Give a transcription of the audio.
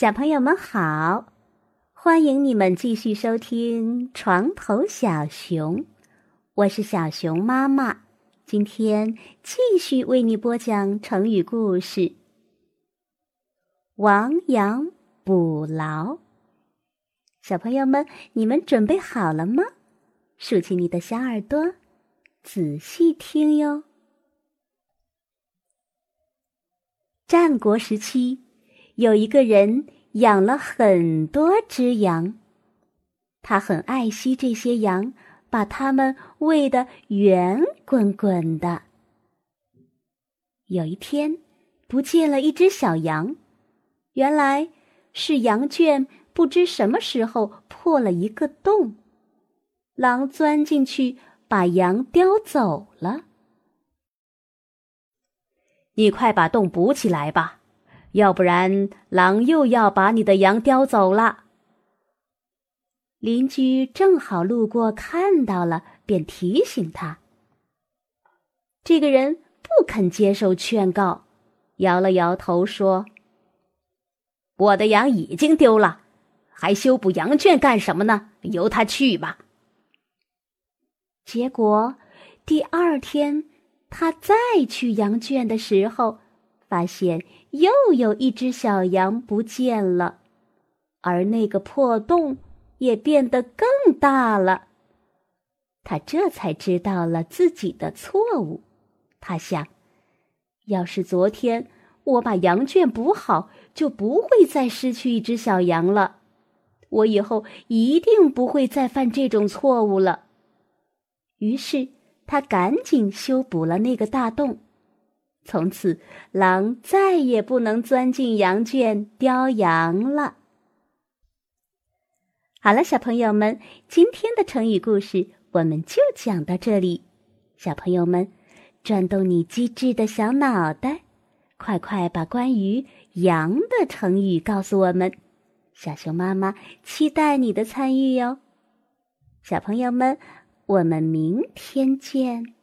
小朋友们好，欢迎你们继续收听《床头小熊》，我是小熊妈妈。今天继续为你播讲成语故事“亡羊补牢”。小朋友们，你们准备好了吗？竖起你的小耳朵，仔细听哟。战国时期。有一个人养了很多只羊，他很爱惜这些羊，把它们喂得圆滚滚的。有一天，不见了一只小羊，原来是羊圈不知什么时候破了一个洞，狼钻进去把羊叼走了。你快把洞补起来吧！要不然，狼又要把你的羊叼走了。邻居正好路过，看到了，便提醒他。这个人不肯接受劝告，摇了摇头说：“我的羊已经丢了，还修补羊圈干什么呢？由他去吧。”结果，第二天他再去羊圈的时候。发现又有一只小羊不见了，而那个破洞也变得更大了。他这才知道了自己的错误。他想，要是昨天我把羊圈补好，就不会再失去一只小羊了。我以后一定不会再犯这种错误了。于是他赶紧修补了那个大洞。从此，狼再也不能钻进羊圈叼羊了。好了，小朋友们，今天的成语故事我们就讲到这里。小朋友们，转动你机智的小脑袋，快快把关于羊的成语告诉我们。小熊妈妈期待你的参与哟。小朋友们，我们明天见。